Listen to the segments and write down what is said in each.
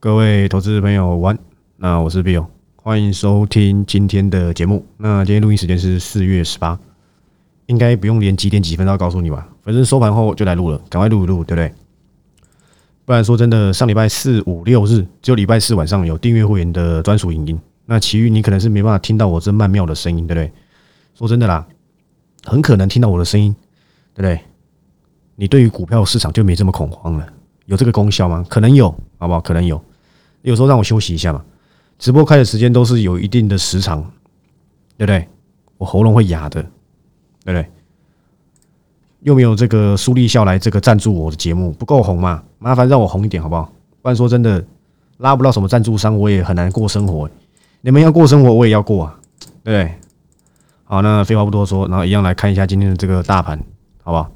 各位投资朋友，晚。那我是 Bill，欢迎收听今天的节目。那今天录音时间是四月十八，应该不用连几点几分都要告诉你吧？反正收盘后就来录了，赶快录一录，对不对？不然说真的，上礼拜四五六日，只有礼拜四晚上有订阅会员的专属影音，那其余你可能是没办法听到我这曼妙的声音，对不对？说真的啦，很可能听到我的声音，对不对？你对于股票市场就没这么恐慌了。有这个功效吗？可能有，好不好？可能有。有时候让我休息一下嘛。直播开的时间都是有一定的时长，对不对？我喉咙会哑的，对不对？又没有这个苏立笑来这个赞助我的节目不够红嘛？麻烦让我红一点好不好？不然说真的，拉不到什么赞助商，我也很难过生活。你们要过生活，我也要过啊，对不对？好，那废话不多说，然后一样来看一下今天的这个大盘，好不好？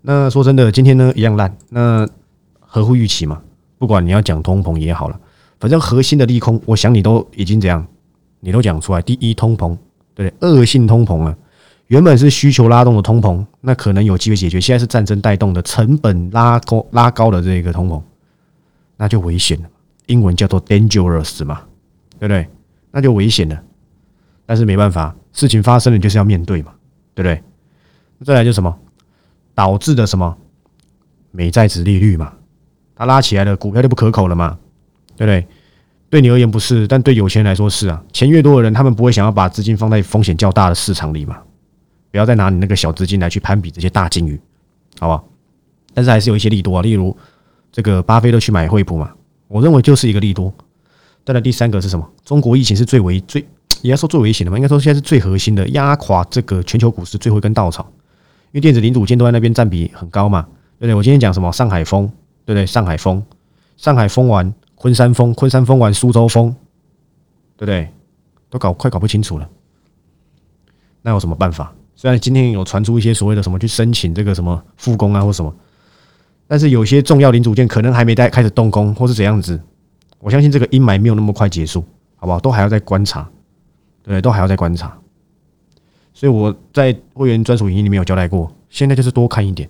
那说真的，今天呢一样烂。那合乎预期嘛？不管你要讲通膨也好了，反正核心的利空，我想你都已经怎样，你都讲出来。第一，通膨，对不对恶性通膨了。原本是需求拉动的通膨，那可能有机会解决。现在是战争带动的成本拉高拉高的这个通膨，那就危险了。英文叫做 dangerous 嘛，对不对？那就危险了。但是没办法，事情发生了就是要面对嘛，对不对？再来就什么导致的什么美债值利率嘛。它拉起来了，股票就不可口了嘛，对不对？对你而言不是，但对有钱人来说是啊。钱越多的人，他们不会想要把资金放在风险较大的市场里嘛？不要再拿你那个小资金来去攀比这些大金鱼，好不好？但是还是有一些利多啊，例如这个巴菲特去买惠普嘛，我认为就是一个利多。再来第三个是什么？中国疫情是最危最，也要说最危险的嘛？应该说现在是最核心的，压垮这个全球股市最后一根稻草。因为电子零组件都在那边占比很高嘛，对不对？我今天讲什么？上海封。对不对？上海封，上海封完，昆山封，昆山封完，苏州封，对不对？都搞快搞不清楚了。那有什么办法？虽然今天有传出一些所谓的什么去申请这个什么复工啊或什么，但是有些重要零组件可能还没在开始动工，或是怎样子。我相信这个阴霾没有那么快结束，好不好？都还要再观察，对，都还要再观察。所以我在会员专属影音里面有交代过，现在就是多看一点。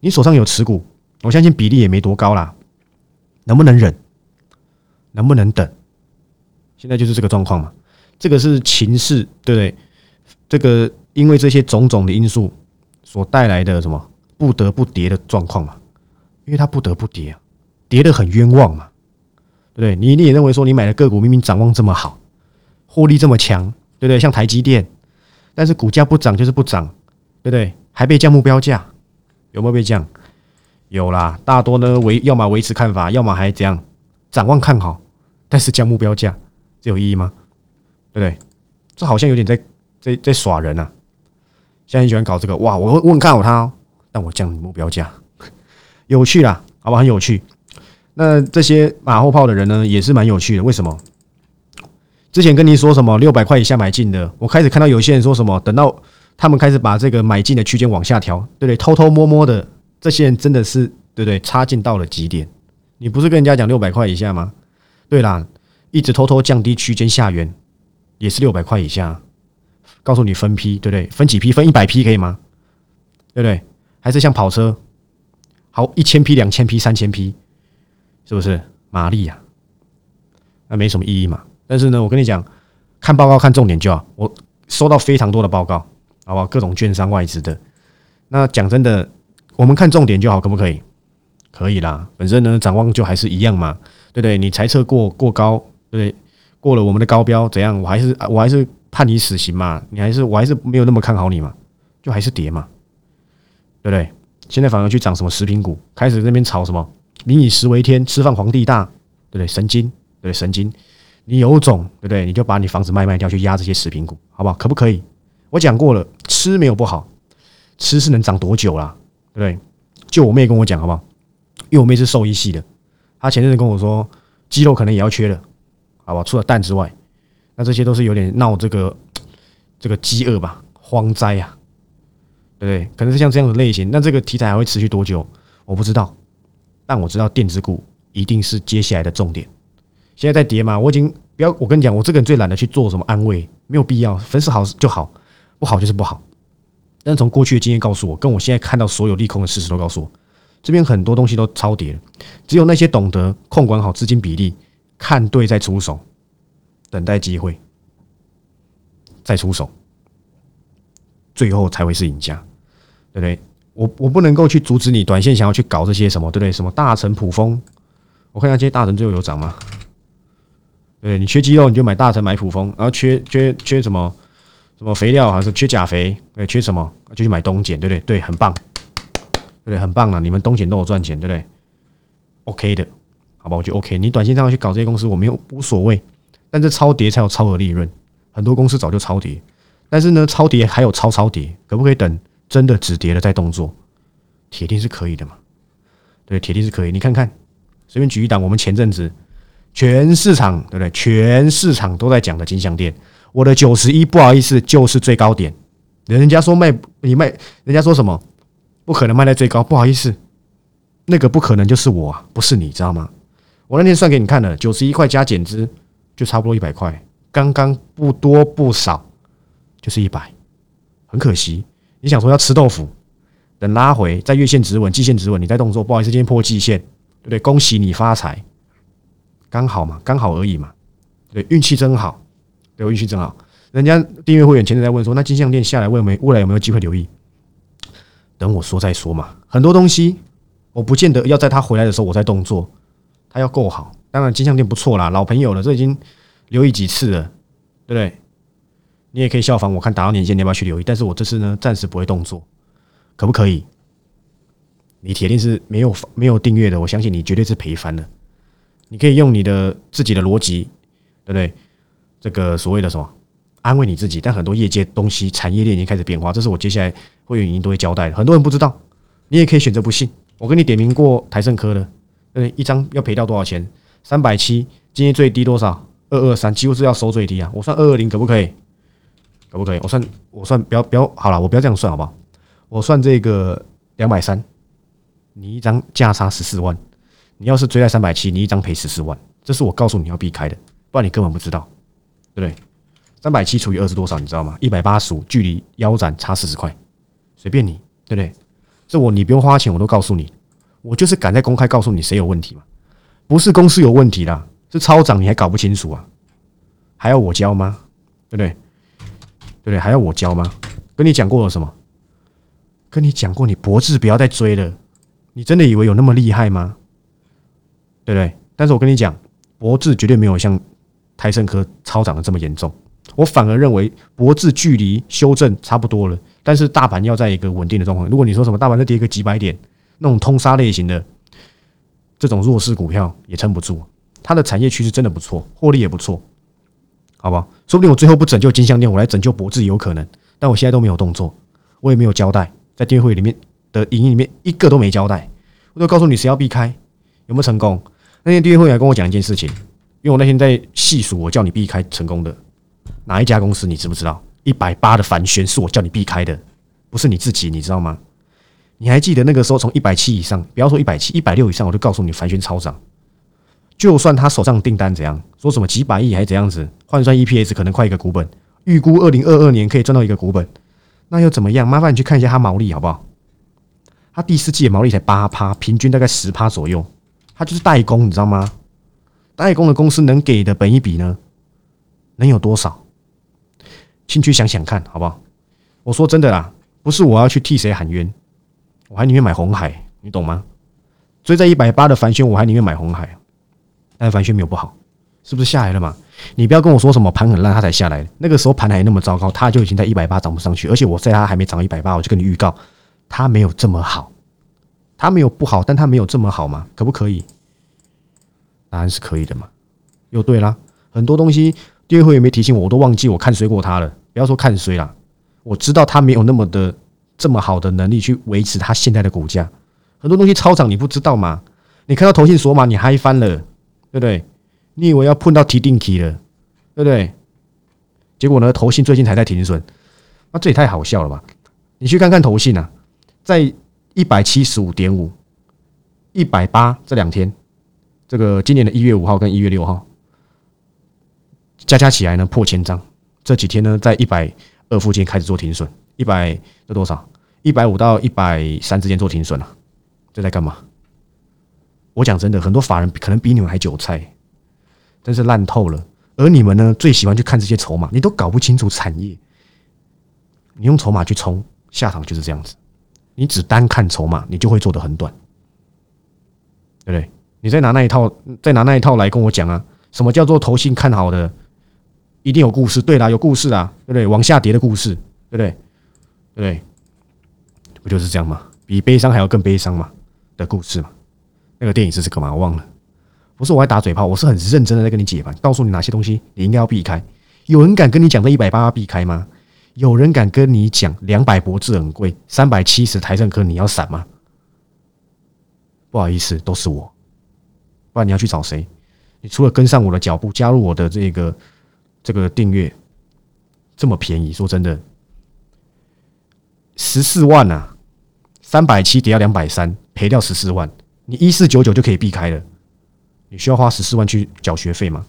你手上有持股。我相信比例也没多高啦，能不能忍？能不能等？现在就是这个状况嘛。这个是情势，对不对？这个因为这些种种的因素所带来的什么不得不跌的状况嘛？因为它不得不跌啊，跌得很冤枉嘛，对不对？你你也认为说你买的个股明明展望这么好，获利这么强，对不对？像台积电，但是股价不涨就是不涨，对不对？还被降目标价，有没有被降？有啦，大多呢维要么维持看法，要么还怎样展望看好，但是降目标价，这有意义吗？对不对？这好像有点在在在耍人啊！现在很喜欢搞这个，哇，我我很看好它，但我降目标价，有趣啦，好吧，很有趣。那这些马后炮的人呢，也是蛮有趣的。为什么？之前跟你说什么六百块以下买进的，我开始看到有些人说什么，等到他们开始把这个买进的区间往下调，对不对？偷偷摸摸的。这些人真的是对不对？差劲到了极点。你不是跟人家讲六百块以下吗？对啦，一直偷偷降低区间下缘，也是六百块以下。告诉你分批，对不对？分几批？分一百批可以吗？对不对？还是像跑车，好一千批、两千批、三千批，是不是马力呀？那没什么意义嘛。但是呢，我跟你讲，看报告看重点就好。我收到非常多的报告，好不好？各种券商外资的。那讲真的。我们看重点就好，可不可以？可以啦。本身呢，展望就还是一样嘛，对不对？你猜测过过高，对不对？过了我们的高标，怎样？我还是我还是判你死刑嘛？你还是我还是没有那么看好你嘛？就还是跌嘛，对不对？现在反而去涨什么食品股，开始那边炒什么“民以食为天，吃饭皇帝大”，对不对？神经，对神经。你有种，对不对？你就把你房子卖卖掉，去压这些食品股，好不好？可不可以？我讲过了，吃没有不好，吃是能长多久啦？对，就我妹跟我讲，好不好？因为我妹是兽医系的，她前阵子跟我说，鸡肉可能也要缺了，好吧？除了蛋之外，那这些都是有点闹这个 这个饥饿吧，荒灾呀，对不对？可能是像这样的类型，那这个题材还会持续多久？我不知道，但我知道电子股一定是接下来的重点。现在在跌嘛，我已经不要，我跟你讲，我这个人最懒得去做什么安慰，没有必要，粉丝好就好，不好就是不好。但从过去的经验告诉我，跟我现在看到所有利空的事实都告诉我，这边很多东西都超跌了，只有那些懂得控管好资金比例、看对再出手、等待机会再出手，最后才会是赢家，对不对？我我不能够去阻止你短线想要去搞这些什么，对不对？什么大成普丰，我看一下这些大成最后有涨吗？对你缺肌肉你就买大成买普丰，然后缺缺缺什么什么肥料还是缺钾肥？对，缺什么就去买冬碱，对不对？对，很棒。对？很棒啊！你们东险都有赚钱，对不对？OK 的，好吧，我就 OK。你短线上去搞这些公司，我没有无所谓。但这超跌才有超额利润，很多公司早就超跌，但是呢，超跌还有超超跌，可不可以等真的止跌了再动作？铁定是可以的嘛？对，铁定是可以。你看看，随便举一档，我们前阵子全市场对不对？全市场都在讲的金项店，我的九十一，不好意思，就是最高点。人家说卖你卖，人家说什么？不可能卖在最高，不好意思，那个不可能就是我，不是你知道吗？我那天算给你看了，九十一块加减资就差不多一百块，刚刚不多不少，就是一百，很可惜。你想说要吃豆腐，等拉回在月线止稳、季线止稳，你再动作，不好意思，今天破季线，对不对？恭喜你发财，刚好嘛，刚好而已嘛，对，运气真好，对，运气真好。人家订阅会员前阵在问说，那金项链下来，未没未来有没有机会留意？等我说再说嘛，很多东西我不见得要在他回来的时候我再动作，他要够好。当然金项链不错啦，老朋友了，这已经留意几次了，对不对？你也可以效仿我，看打到年限你要不要去留意？但是我这次呢，暂时不会动作，可不可以？你铁定是没有没有订阅的，我相信你绝对是赔翻了。你可以用你的自己的逻辑，对不对？这个所谓的什么？安慰你自己，但很多业界东西、产业链已经开始变化，这是我接下来会员语音都会交代的。很多人不知道，你也可以选择不信。我跟你点名过台盛科的，嗯，一张要赔掉多少钱？三百七，今天最低多少？二二三，几乎是要收最低啊！我算二二零可不可以？可不可以？我算我算不要不要好了，我不要这样算好不好？我算这个两百三，你一张价差十四万，你要是追在三百七，你一张赔十四万，这是我告诉你要避开的，不然你根本不知道，对不对？三百七除以二是多少？你知道吗？一百八十五，距离腰斩差四十块，随便你，对不对？这我你不用花钱，我都告诉你，我就是敢在公开告诉你谁有问题嘛？不是公司有问题啦，是超涨你还搞不清楚啊？还要我教吗？对不对？对不对？还要我教吗？跟你讲过了什么？跟你讲过，你博智不要再追了。你真的以为有那么厉害吗？对不对？但是我跟你讲，博智绝对没有像泰森科超涨的这么严重。我反而认为博智距离修正差不多了，但是大盘要在一个稳定的状况。如果你说什么大盘再跌个几百点，那种通杀类型的这种弱势股票也撑不住。它的产业趋势真的不错，获利也不错，好不好？说不定我最后不拯救金项链，我来拯救博智有可能。但我现在都没有动作，我也没有交代，在电会里面的影音里面一个都没交代，我都告诉你谁要避开，有没有成功？那天电会员跟我讲一件事情，因为我那天在细数我叫你避开成功的。哪一家公司你知不知道？一百八的凡轩是我叫你避开的，不是你自己，你知道吗？你还记得那个时候从一百七以上，不要说一百七，一百六以上，我就告诉你凡轩超涨。就算他手上订单怎样，说什么几百亿还是怎样子，换算 EPS 可能快一个股本，预估二零二二年可以赚到一个股本，那又怎么样？麻烦你去看一下他毛利好不好？他第四季的毛利才八趴，平均大概十趴左右，他就是代工，你知道吗？代工的公司能给的本一比呢，能有多少？进去想想看，好不好？我说真的啦，不是我要去替谁喊冤，我还宁愿买红海，你懂吗？追在一百八的凡轩，我还宁愿买红海，但凡轩没有不好，是不是下来了嘛？你不要跟我说什么盘很烂，它才下来。那个时候盘还那么糟糕，它就已经在一百八涨不上去。而且我在它还没涨一百八，我就跟你预告，它没有这么好，它没有不好，但它没有这么好吗？可不可以？答案是可以的嘛？又对啦，很多东西。第二回也没提醒我，我都忘记我看衰过他了。不要说看衰啦，我知道他没有那么的这么好的能力去维持他现在的股价。很多东西超涨你不知道吗？你看到投信索马你嗨翻了，对不对？你以为要碰到提定期了，对不对？结果呢，投信最近才在停损，那这也太好笑了吧？你去看看投信啊，在一百七十五点五、一百八这两天，这个今年的一月五号跟一月六号。加加起来呢破千张，这几天呢在一百二附近开始做停损，一百这多少？一百五到一百三之间做停损了，这在干嘛？我讲真的，很多法人可能比你们还韭菜，真是烂透了。而你们呢，最喜欢去看这些筹码，你都搞不清楚产业。你用筹码去冲，下场就是这样子。你只单看筹码，你就会做的很短，对不对？你再拿那一套，再拿那一套来跟我讲啊，什么叫做投信看好的，一定有故事。对啦，有故事啊，对不对？往下跌的故事，对不对？对不？就是这样吗？比悲伤还要更悲伤嘛的故事嘛？那个电影是这个吗？我忘了。不是我还打嘴炮，我是很认真的在跟你解盘，告诉你哪些东西你应该要避开。有人敢跟你讲这一百八要避开吗？有人敢跟你讲两百博智很贵，三百七十台政科你要闪吗？不好意思，都是我。不然你要去找谁？你除了跟上我的脚步，加入我的这个这个订阅，这么便宜？说真的，十四万啊，三百七跌到两百三，赔掉十四万，你一四九九就可以避开了。你需要花十四万去缴学费吗？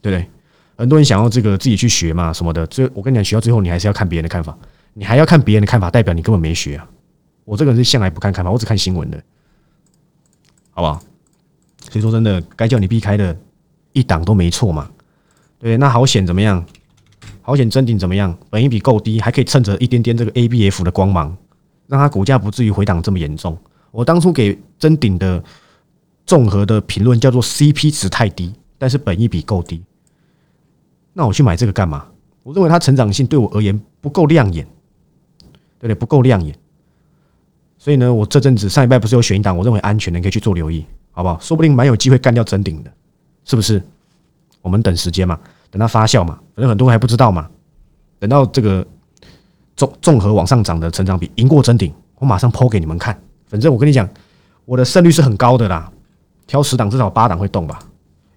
对不对？很多人想要这个自己去学嘛，什么的。最我跟你讲，学到最后你还是要看别人的看法，你还要看别人的看法，代表你根本没学啊。我这个人是向来不看看法，我只看新闻的，好不好？所以说真的，该叫你避开的一档都没错嘛。对，那好险怎么样？好险真顶怎么样？本一比够低，还可以趁着一点点这个 ABF 的光芒，让它股价不至于回档这么严重。我当初给真顶的综合的评论叫做 CP 值太低，但是本一比够低。那我去买这个干嘛？我认为它成长性对我而言不够亮眼，对不对？不够亮眼。所以呢，我这阵子上一拜不是有选一档，我认为安全的，可以去做留意，好不好？说不定蛮有机会干掉真顶的，是不是？我们等时间嘛，等它发酵嘛，反正很多人还不知道嘛。等到这个综综合往上涨的成长比赢过真顶，我马上抛给你们看。反正我跟你讲，我的胜率是很高的啦，挑十档至少八档会动吧。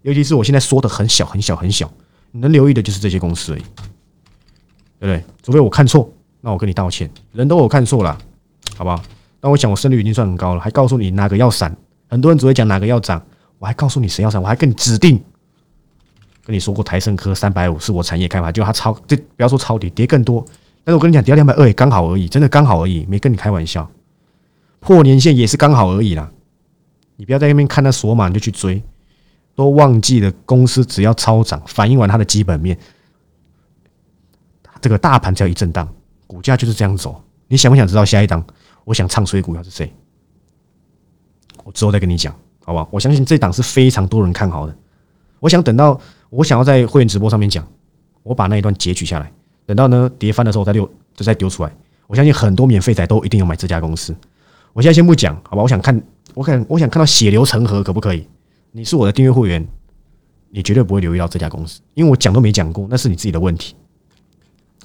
尤其是我现在缩的很小很小很小。你能留意的就是这些公司而已，对不对？除非我看错，那我跟你道歉。人都有看错了，好不好？但我想我胜率已经算很高了，还告诉你哪个要闪。很多人只会讲哪个要涨，我还告诉你谁要涨，我还跟你指定跟你说过台盛科三百五是我产业开发，就它超这不要说超跌，跌更多。但是我跟你讲，跌到两百二也刚好而已，真的刚好而已，没跟你开玩笑。破年线也是刚好而已啦，你不要在那边看它锁码你就去追。都忘记了，公司只要超涨，反映完它的基本面，这个大盘只要一震荡，股价就是这样走。你想不想知道下一档？我想唱衰股票是谁？我之后再跟你讲，好不好？我相信这档是非常多人看好的。我想等到我想要在会员直播上面讲，我把那一段截取下来，等到呢跌翻的时候再丢，就再丢出来。我相信很多免费仔都一定要买这家公司。我现在先不讲，好吧？我想看，我看，我想看到血流成河，可不可以？你是我的订阅会员，你绝对不会留意到这家公司，因为我讲都没讲过，那是你自己的问题，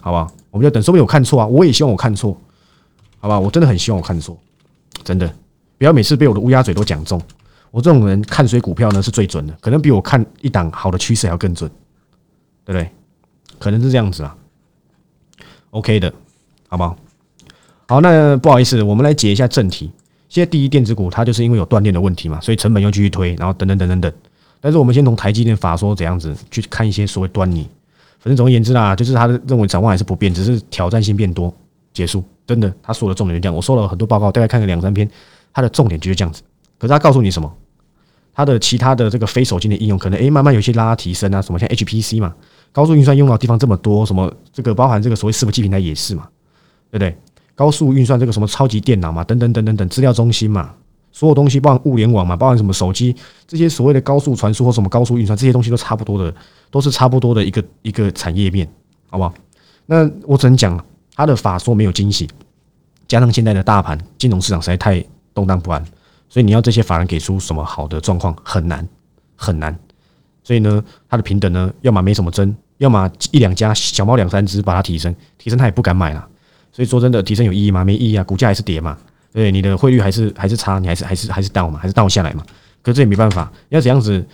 好吧？我们就等，说不定我看错啊，我也希望我看错，好吧？我真的很希望我看错，真的，不要每次被我的乌鸦嘴都讲中。我这种人看谁股票呢是最准的，可能比我看一档好的趋势还要更准，对不对？可能是这样子啊，OK 的，好不好？好，那不好意思，我们来解一下正题。现在第一电子股它就是因为有断电的问题嘛，所以成本又继续推，然后等等等等等。但是我们先从台积电法说怎样子去看一些所谓端倪。反正总而言之啦，就是他认为展望还是不变，只是挑战性变多。结束，真的，他说的重点就这样。我收了很多报告，大概看了两三篇，它的重点就是这样子。可是他告诉你什么？它的其他的这个非手机的应用可能诶慢慢有些拉提升啊，什么像 HPC 嘛，高速运算用到地方这么多，什么这个包含这个所谓伺服器平台也是嘛，对不对？高速运算这个什么超级电脑嘛，等等等等等资料中心嘛，所有东西包含物联网嘛，包含什么手机这些所谓的高速传输或什么高速运算这些东西都差不多的，都是差不多的一个一个产业面，好不好？那我只能讲它的法说没有惊喜，加上现在的大盘金融市场实在太动荡不安，所以你要这些法人给出什么好的状况很难很难，所以呢，它的平等呢，要么没什么增，要么一两家小猫两三只把它提升，提升他也不敢买了。所以说真的提升有意义吗？没意义啊，股价还是跌嘛。对，你的汇率还是还是差，你还是还是还是淡嘛，还是淡下来嘛。可是这也没办法，要怎样子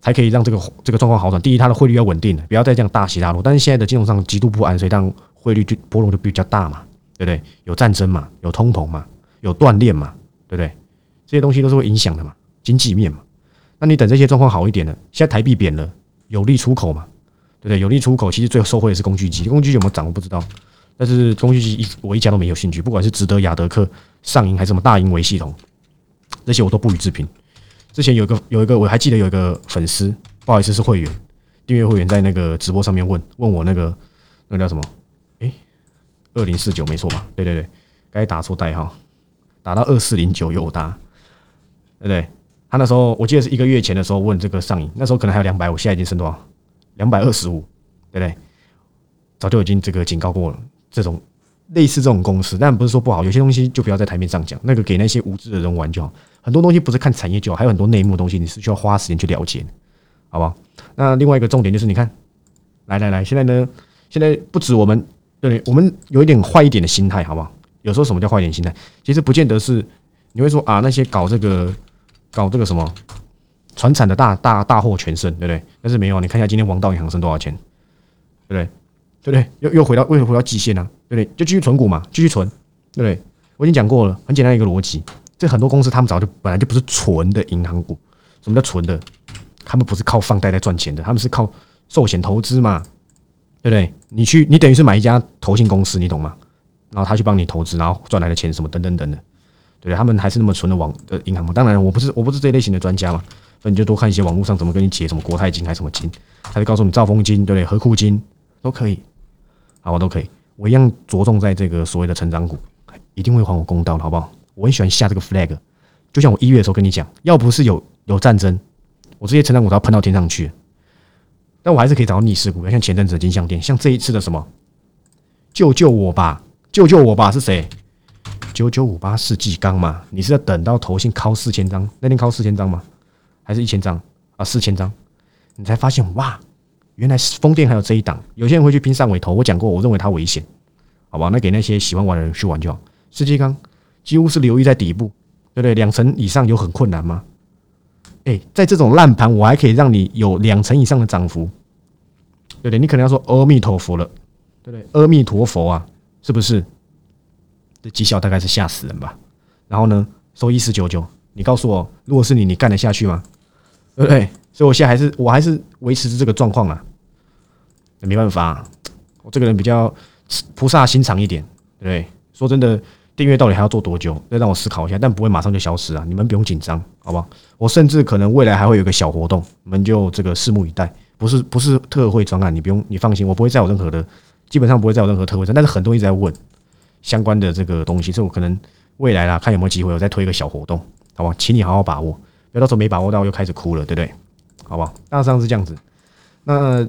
才可以让这个这个状况好转？第一，它的汇率要稳定的，不要再这样大起大落。但是现在的金融上极度不安，所以让汇率就波动就比较大嘛，对不对？有战争嘛，有通膨嘛，有断链嘛，对不对？这些东西都是会影响的嘛，经济面嘛。那你等这些状况好一点了，现在台币贬了，有利出口嘛，对不对？有利出口，其实最后收获的是工具机，工具机有没有涨我不知道。但是工具机一我一家都没有兴趣，不管是值得雅德克、上银还是什么大银维系统，这些我都不予置评。之前有一个有一个我还记得有一个粉丝，不好意思是会员，订阅会员在那个直播上面问问我那个那个叫什么？诶，二零四九没错吧？对对对，该打错代号，打到二四零九有打，对不对？他那时候我记得是一个月前的时候问这个上瘾，那时候可能还有两百五，现在已经升多少？两百二十五，对不对？早就已经这个警告过了，这种类似这种公司，但不是说不好，有些东西就不要在台面上讲，那个给那些无知的人玩就好。很多东西不是看产业就好，还有很多内幕东西，你是需要花时间去了解，好不好？那另外一个重点就是，你看，来来来，现在呢，现在不止我们，对，我们有一点坏一点的心态，好不好？有时候什么叫坏一点心态？其实不见得是你会说啊，那些搞这个。搞这个什么船产的大大大获全胜，对不对？但是没有啊，你看一下今天王道银行剩多少钱，对不对？对不对？又又回到为什么回到极限呢？对不对？就继续存股嘛，继续存，对不对？我已经讲过了，很简单一个逻辑。这很多公司他们早就本来就不是纯的银行股，什么叫纯的？他们不是靠放贷在赚钱的，他们是靠寿险投资嘛，对不对？你去，你等于是买一家投信公司，你懂吗？然后他去帮你投资，然后赚来的钱什么等等等的。对，他们还是那么纯的网的银行嘛？当然，我不是我不是这类型的专家嘛，所以你就多看一些网络上怎么跟你解什么国泰金还是什么金，他就告诉你兆丰金，对不对？和库金都可以，好，我都可以，我一样着重在这个所谓的成长股，一定会还我公道的，好不好？我很喜欢下这个 flag，就像我一月的时候跟你讲，要不是有有战争，我这些成长股都要喷到天上去，但我还是可以找到逆势股，像前阵子的金项店，像这一次的什么，救救我吧，救救我吧，是谁？九九五八世纪钢嘛，你是要等到投信敲四千张，那天敲四千张吗？还是一千张啊？四千张，你才发现哇，原来风电还有这一档。有些人会去拼上尾头，我讲过，我认为它危险，好吧？那给那些喜欢玩的人去玩就好。世纪钢几乎是留意在底部，对不对？两成以上有很困难吗？哎，在这种烂盘，我还可以让你有两成以上的涨幅，对不对？你可能要说阿弥陀佛了，对不对？阿弥陀佛啊，是不是？这绩效大概是吓死人吧？然后呢，收一四九九，你告诉我，如果是你，你干得下去吗？对不对？所以我现在还是，我还是维持着这个状况啊。没办法，我这个人比较菩萨心肠一点，对不对？说真的，订阅到底还要做多久？再让我思考一下，但不会马上就消失啊！你们不用紧张，好不好？我甚至可能未来还会有个小活动，你们就这个拭目以待。不是不是特惠专案，你不用，你放心，我不会再有任何的，基本上不会再有任何特惠，但是很多人一直在问。相关的这个东西，所以我可能未来啦，看有没有机会，我再推一个小活动，好不好？请你好好把握，不要到时候没把握到又开始哭了，对不对？好不好？大致上是这样子。那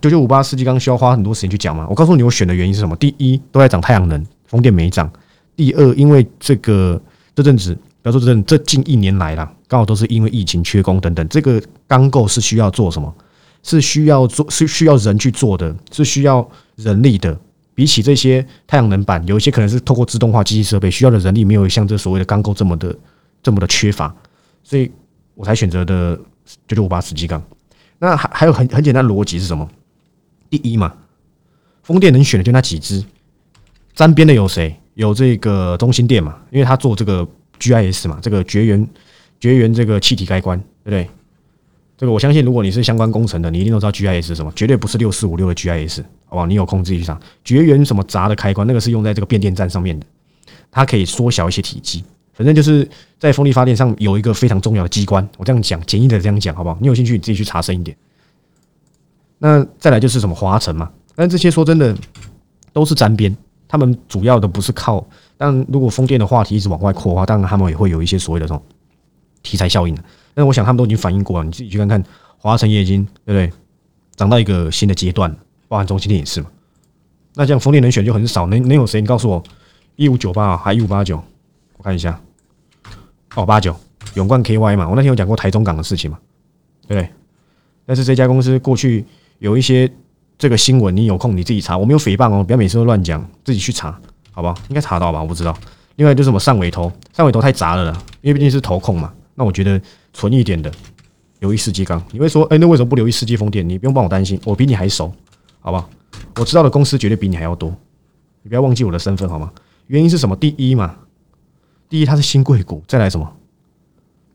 九九五八世纪刚需要花很多时间去讲嘛？我告诉你，我选的原因是什么？第一，都在涨太阳能，风电没涨；第二，因为这个这阵子，不要说这阵，这近一年来啦，刚好都是因为疫情缺工等等，这个钢构是需要做什么？是需要做，是需要人去做的，是需要人力的。比起这些太阳能板，有一些可能是透过自动化机器设备需要的人力，没有像这所谓的钢构这么的这么的缺乏，所以我才选择的九九五八十基钢。那还还有很很简单的逻辑是什么？第一嘛，风电能选的就那几只，沾边的有谁？有这个中心电嘛，因为它做这个 GIS 嘛，这个绝缘绝缘这个气体开关，对不对？这个我相信，如果你是相关工程的，你一定都知道 GIS 是什么，绝对不是六四五六的 GIS。好不好？你有空自己去查绝缘什么闸的开关，那个是用在这个变电站上面的，它可以缩小一些体积。反正就是在风力发电上有一个非常重要的机关。我这样讲，简易的这样讲，好不好？你有兴趣你自己去查深一点。那再来就是什么华晨嘛，但这些说真的都是沾边，他们主要的不是靠。但如果风电的话题一直往外扩的话，当然他们也会有一些所谓的这种题材效应的。但我想他们都已经反映过了，你自己去看看，华晨也已经对不对？涨到一个新的阶段。包含中心电也是嘛？那这样风电能选就很少，能能有谁？你告诉我，一五九八还一五八九？我看一下，哦，八九永冠 KY 嘛。我那天有讲过台中港的事情嘛，对不对？但是这家公司过去有一些这个新闻，你有空你自己查，我没有诽谤哦，不要每次都乱讲，自己去查，好不好？应该查到吧？我不知道。另外就是什么上尾头，上尾头太杂了啦，因为毕竟是投控嘛。那我觉得纯一点的留意世纪钢，你会说，哎，那为什么不留意世纪风电？你不用帮我担心，我比你还熟。好吧，我知道的公司绝对比你还要多，你不要忘记我的身份好吗？原因是什么？第一嘛，第一它是新贵股，再来什么？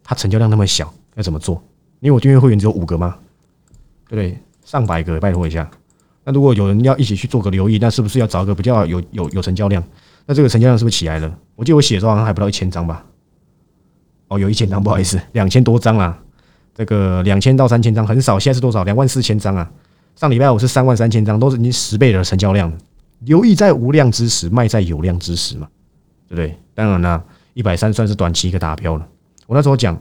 它成交量那么小，要怎么做？因为我订阅会员只有五个吗？对不对？上百个，拜托一下。那如果有人要一起去做个留意，那是不是要找一个比较有有有成交量？那这个成交量是不是起来了？我记得我写的时候好像还不到一千张吧？哦，有一千张，不好意思，两千多张啊。这个两千到三千张很少，现在是多少？两万四千张啊！上礼拜五是三万三千张，都是已经十倍的成交量。留意在无量之时，卖在有量之时嘛，对不对？当然啦，一百三算是短期一个达标了。我那时候讲，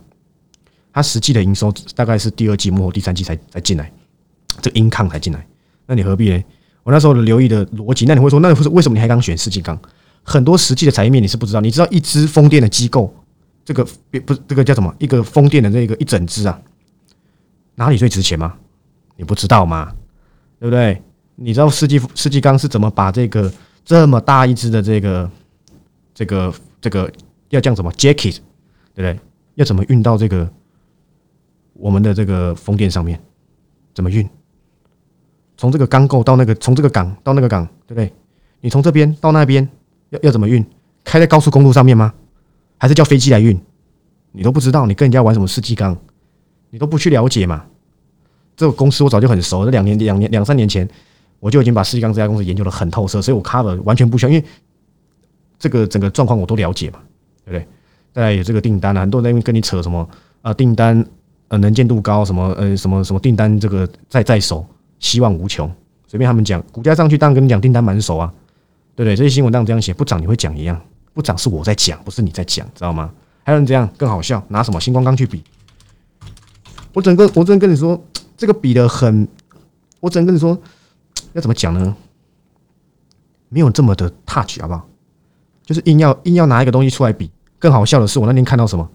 它实际的营收大概是第二季末、第三季才才进来，这个 income 才进来。那你何必呢？我那时候留意的逻辑，那你会说，那为什么你还刚选世纪钢？很多实际的产业面你是不知道，你知道一支风电的机构。这个不是这个叫什么？一个风电的这个一整只啊，哪里最值钱吗？你不知道吗？对不对？你知道世纪世纪钢是怎么把这个这么大一只的这个这个这个要叫什么 jacket，对不对？要怎么运到这个我们的这个风电上面？怎么运？从这个钢构到那个，从这个港到那个港，对不对？你从这边到那边要要怎么运？开在高速公路上面吗？还是叫飞机来运，你都不知道，你跟人家玩什么世纪钢，你都不去了解嘛？这个公司我早就很熟，这两年、两年、两三年前，我就已经把世纪钢这家公司研究的很透彻，所以我 cover 完全不需要，因为这个整个状况我都了解嘛，对不对？再来有这个订单啊，很多人在那边跟你扯什么啊，订单呃能见度高，什么呃什么什么订单这个在在手，希望无穷，随便他们讲，股价上去当然跟你讲订单满手啊，对不对？这些新闻当然这样写，不涨你会讲一样。不涨是我在讲，不是你在讲，知道吗？还有人这样更好笑，拿什么星光钢去比？我整个我只能跟你说，这个比的很，我只能跟你说，要怎么讲呢？没有这么的 touch，好不好？就是硬要硬要拿一个东西出来比。更好笑的是，我那天看到什么？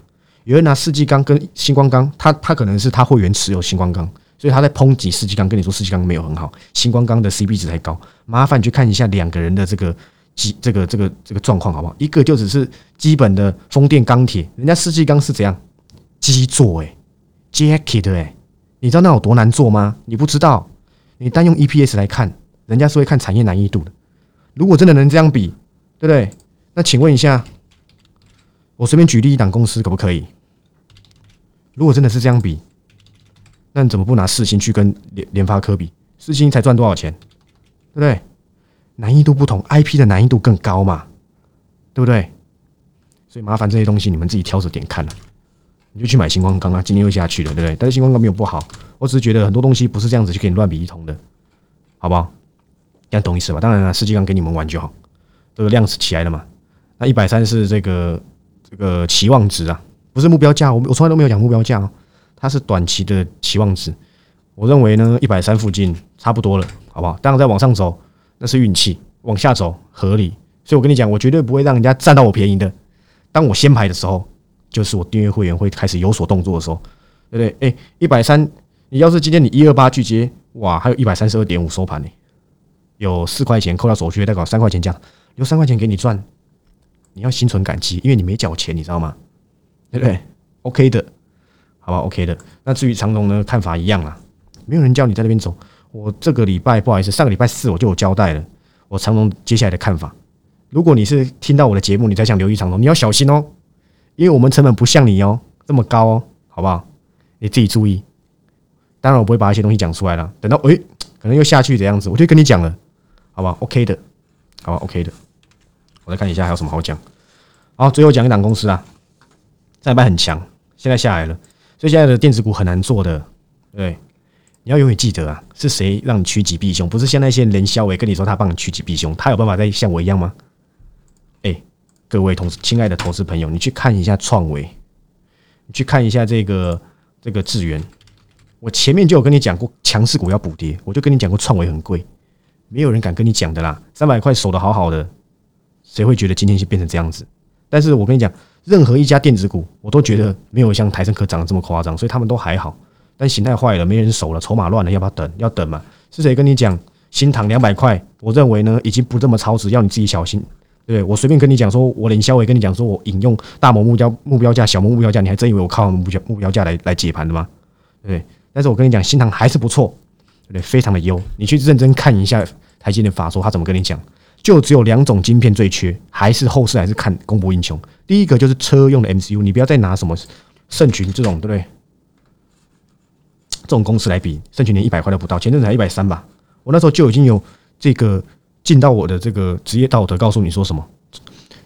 有人拿世纪钢跟星光钢，他他可能是他会员持有星光钢，所以他在抨击世纪钢，跟你说世纪钢没有很好，星光钢的 CP 值太高。麻烦你去看一下两个人的这个。基这个这个这个状况好不好？一个就只是基本的风电钢铁，人家世纪钢是怎样基座哎，jacket 哎，你知道那有多难做吗？你不知道，你单用 EPS 来看，人家是会看产业难易度的。如果真的能这样比，对不对？那请问一下，我随便举例一档公司可不可以？如果真的是这样比，那你怎么不拿四星去跟联联发科比？四星才赚多少钱？对不对？难易度不同，IP 的难易度更高嘛，对不对？所以麻烦这些东西你们自己挑着点看了，你就去买星光钢啊，今天又下去了，对不对？但是星光钢没有不好，我只是觉得很多东西不是这样子就给你乱比一通的，好不好？这样懂意思吧？当然了，世纪钢给你们玩就好，这个量是起来了嘛？那一百三是这个这个期望值啊，不是目标价，我我从来都没有讲目标价哦，它是短期的期望值。我认为呢，一百三附近差不多了，好不好？当然再往上走。那是运气，往下走合理，所以我跟你讲，我绝对不会让人家占到我便宜的。当我先排的时候，就是我订阅会员会开始有所动作的时候，对不对？哎，一百三，你要是今天你一二八去接，哇，还有一百三十二点五收盘呢，有四块钱扣掉手续费，再搞三块钱这样，留三块钱给你赚，你要心存感激，因为你没缴钱，你知道吗？对不对？OK 的，好吧，OK 的。那至于长龙呢，看法一样啊，没有人叫你在那边走。我这个礼拜不好意思，上个礼拜四我就有交代了，我长隆接下来的看法。如果你是听到我的节目，你才想留意长隆，你要小心哦，因为我们成本不像你哦这么高哦，好不好？你自己注意。当然我不会把一些东西讲出来了，等到诶可能又下去的样子，我就跟你讲了，好吧？OK 的，好吧，OK 的。我再看一下还有什么好讲。好，最后讲一档公司啊，上礼拜很强，现在下来了，所以现在的电子股很难做的，对。你要永远记得啊，是谁让你趋吉避凶？不是像那些人肖伟跟你说他帮你趋吉避凶，他有办法再像我一样吗？哎，各位同事，亲爱的投资朋友，你去看一下创维，你去看一下这个这个智源。我前面就有跟你讲过，强势股要补跌，我就跟你讲过创维很贵，没有人敢跟你讲的啦。三百块守的好好的，谁会觉得今天就变成这样子？但是我跟你讲，任何一家电子股，我都觉得没有像台升科涨得这么夸张，所以他们都还好。但形态坏了，没人守了，筹码乱了，要不要等？要等嘛？是谁跟你讲新塘两百块？我认为呢，已经不这么超值，要你自己小心，对？我随便跟你讲说，我林肖伟跟你讲说我引用大摩目标目标价、小摩目标价，你还真以为我靠目标目标价来来解盘的吗？对？但是我跟你讲，新塘还是不错，对？非常的优，你去认真看一下台积电法说他怎么跟你讲，就只有两种晶片最缺，还是后市还是看供不应求。第一个就是车用的 MCU，你不要再拿什么盛群这种，对不对？这种公司来比，盛群连一百块都不到，前阵子才一百三吧。我那时候就已经有这个尽到我的这个职业道德，告诉你说什么，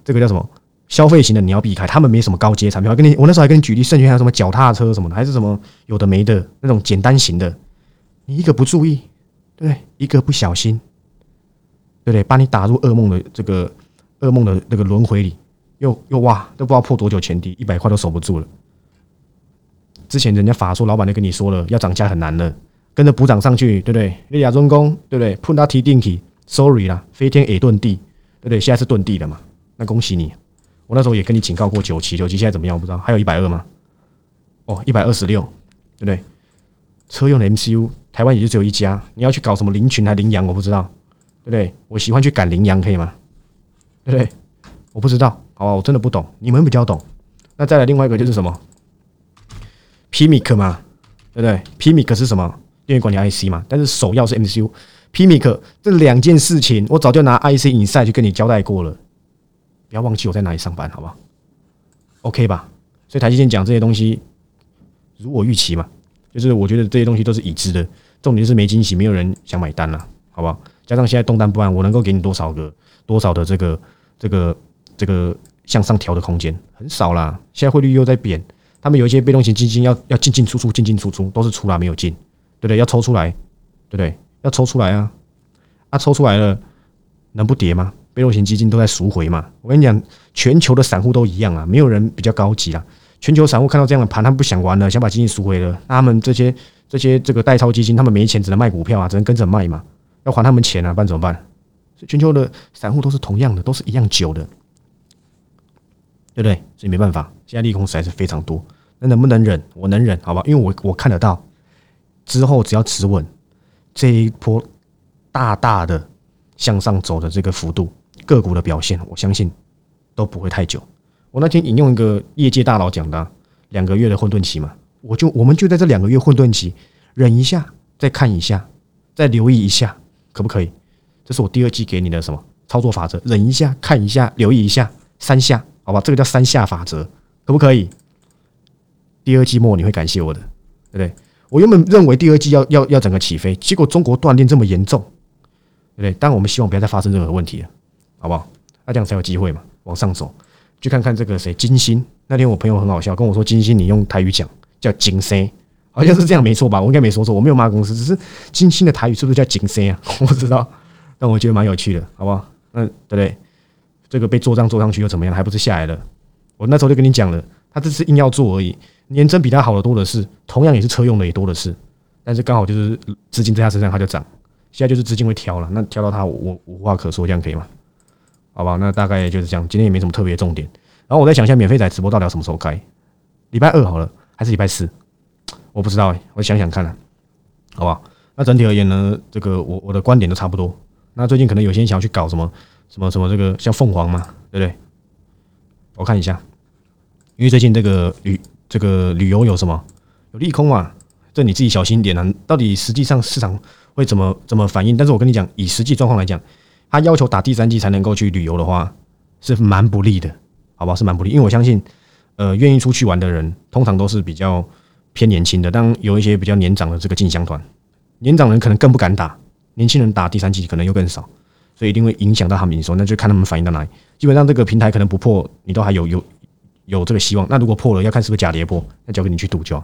这个叫什么消费型的你要避开，他们没什么高阶产品。我跟你，我那时候还跟你举例，甚至还有什么脚踏车什么的，还是什么有的没的那种简单型的，你一个不注意，对不对？一个不小心，对不对？把你打入噩梦的这个噩梦的那个轮回里，又又哇，都不知道破多久前低，一百块都守不住了。之前人家法说老板就跟你说了，要涨价很难了，跟着补涨上去，对不对？那亚中工，对不对？碰到提定体，sorry 啦，飞天 A 遁地，对不对？现在是遁地了嘛？那恭喜你，我那时候也跟你警告过九七，九七现在怎么样？我不知道，还有一百二吗？哦，一百二十六，对不对？车用的 MCU，台湾也就只有一家，你要去搞什么林群还林羊，我不知道，对不对？我喜欢去赶羚羊，可以吗？对不对？我不知道，好吧，我真的不懂，你们比较懂。那再来另外一个就是什么？PMIC 嘛，对不对？PMIC 是什么？电源管理 IC 嘛，但是首要是 MCU。PMIC 这两件事情，我早就拿 IC 影赛去跟你交代过了。不要忘记我在哪里上班，好不好？OK 吧？所以台积电讲这些东西，如我预期嘛，就是我觉得这些东西都是已知的。重点是没惊喜，没有人想买单了，好不好？加上现在动荡不安，我能够给你多少个多少的这个这个这个向上调的空间很少啦。现在汇率又在贬。他们有一些被动型基金要要进进出出进进出出，都是出来没有进，对不对？要抽出来，对不对？要抽出来啊！啊，抽出来了，能不跌吗？被动型基金都在赎回嘛。我跟你讲，全球的散户都一样啊，没有人比较高级啊。全球散户看到这样的盘，他们不想玩了，想把基金赎回了。那他们这些这些这个代抄基金，他们没钱，只能卖股票啊，只能跟着卖嘛，要还他们钱啊，不然怎么办？全球的散户都是同样的，都是一样久的。对不对？所以没办法，现在利空实在是非常多。那能不能忍？我能忍，好吧？因为我我看得到，之后只要持稳这一波大大的向上走的这个幅度，个股的表现，我相信都不会太久。我那天引用一个业界大佬讲的，两个月的混沌期嘛，我就我们就在这两个月混沌期忍一下，再看一下，再留意一下，可不可以？这是我第二季给你的什么操作法则？忍一下，看一下，留意一下，三下。好吧，这个叫三下法则，可不可以？第二季末你会感谢我的，对不对？我原本认为第二季要要要整个起飞，结果中国断电这么严重，对不对？但我们希望不要再发生任何问题了，好不好？那这样才有机会嘛，往上走。去看看这个谁金星，那天我朋友很好笑，跟我说金星，你用台语讲叫金星，好像是这样没错吧？我应该没说错，我没有骂公司，只是金星的台语是不是叫金星啊？我不知道，但我觉得蛮有趣的，好不好？嗯，对不对？这个被做账做上去又怎么样？还不是下来了？我那时候就跟你讲了，他这次硬要做而已，年增比他好的多的是，同样也是车用的也多的是，但是刚好就是资金在他身上他就涨，现在就是资金会挑了，那挑到他我我无话可说，这样可以吗？好吧，那大概就是这样，今天也没什么特别重点。然后我再想一下，免费仔直播到底要什么时候开？礼拜二好了，还是礼拜四？我不知道哎，我想想看了，好吧？那整体而言呢，这个我我的观点都差不多。那最近可能有些人想要去搞什么？什么什么这个像凤凰嘛，对不对？我看一下，因为最近这个旅这个旅游有什么有利空啊？这你自己小心一点啊！到底实际上市场会怎么怎么反应？但是我跟你讲，以实际状况来讲，他要求打第三季才能够去旅游的话，是蛮不利的，好不好？是蛮不利，因为我相信，呃，愿意出去玩的人通常都是比较偏年轻的，当有一些比较年长的这个进香团，年长人可能更不敢打，年轻人打第三季可能又更少。所以一定会影响到他们营收，那就看他们反应到哪里。基本上这个平台可能不破，你都还有有有这个希望。那如果破了，要看是不是假跌破，那交给你去赌就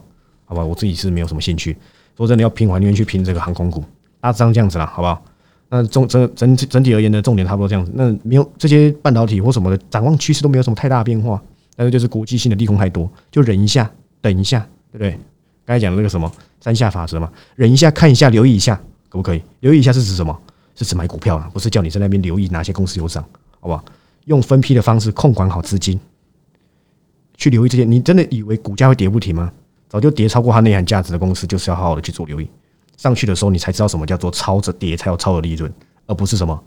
好吧？我自己是没有什么兴趣。说真的，要拼，我宁愿去拼这个航空股。大致上这样子啦，好不好？那总整整体整体而言的重点差不多这样子。那没有这些半导体或什么的展望趋势都没有什么太大变化，但是就是国际性的利空太多，就忍一下，等一下，对不对？刚才讲的那个什么三下法则嘛，忍一下，看一下，留意一下，可不可以？留意一下是指什么？是只买股票了，不是叫你在那边留意哪些公司有涨，好不好？用分批的方式控管好资金，去留意这些。你真的以为股价会跌不停吗？早就跌超过它内涵价值的公司，就是要好好的去做留意。上去的时候，你才知道什么叫做超着跌才有超的利润，而不是什么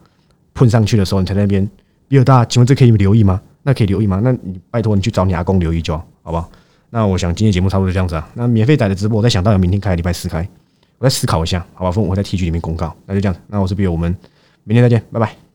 碰上去的时候你才在那边比尔大，请问这可以留意吗？那可以留意吗？那你拜托你去找你阿公留意就好，好不好？那我想今天节目差不多就这样子啊。那免费仔的直播，我在想到有明天开，礼拜四开。我再思考一下，好吧，我会在 T G 里面公告。那就这样，那我是比尔，我们明天再见，拜拜。